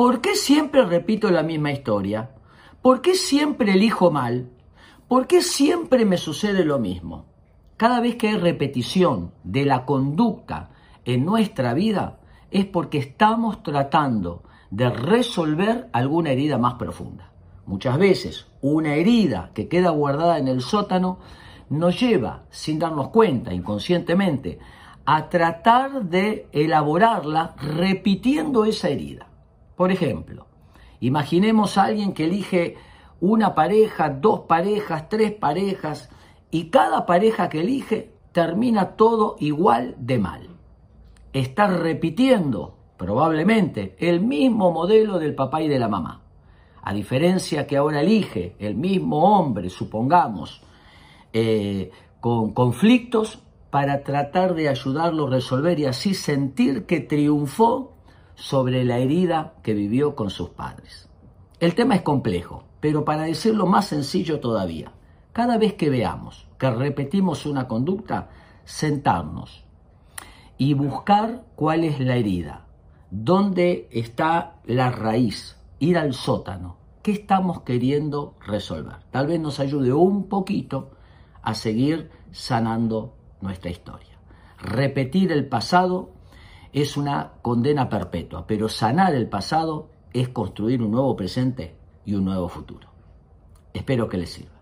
¿Por qué siempre repito la misma historia? ¿Por qué siempre elijo mal? ¿Por qué siempre me sucede lo mismo? Cada vez que hay repetición de la conducta en nuestra vida es porque estamos tratando de resolver alguna herida más profunda. Muchas veces una herida que queda guardada en el sótano nos lleva, sin darnos cuenta, inconscientemente, a tratar de elaborarla repitiendo esa herida. Por ejemplo, imaginemos a alguien que elige una pareja, dos parejas, tres parejas, y cada pareja que elige termina todo igual de mal. Está repitiendo probablemente el mismo modelo del papá y de la mamá. A diferencia que ahora elige el mismo hombre, supongamos, eh, con conflictos para tratar de ayudarlo a resolver y así sentir que triunfó sobre la herida que vivió con sus padres. El tema es complejo, pero para decirlo más sencillo todavía, cada vez que veamos que repetimos una conducta, sentarnos y buscar cuál es la herida, dónde está la raíz, ir al sótano, qué estamos queriendo resolver. Tal vez nos ayude un poquito a seguir sanando nuestra historia. Repetir el pasado es una condena perpetua, pero sanar el pasado es construir un nuevo presente y un nuevo futuro. Espero que les sirva.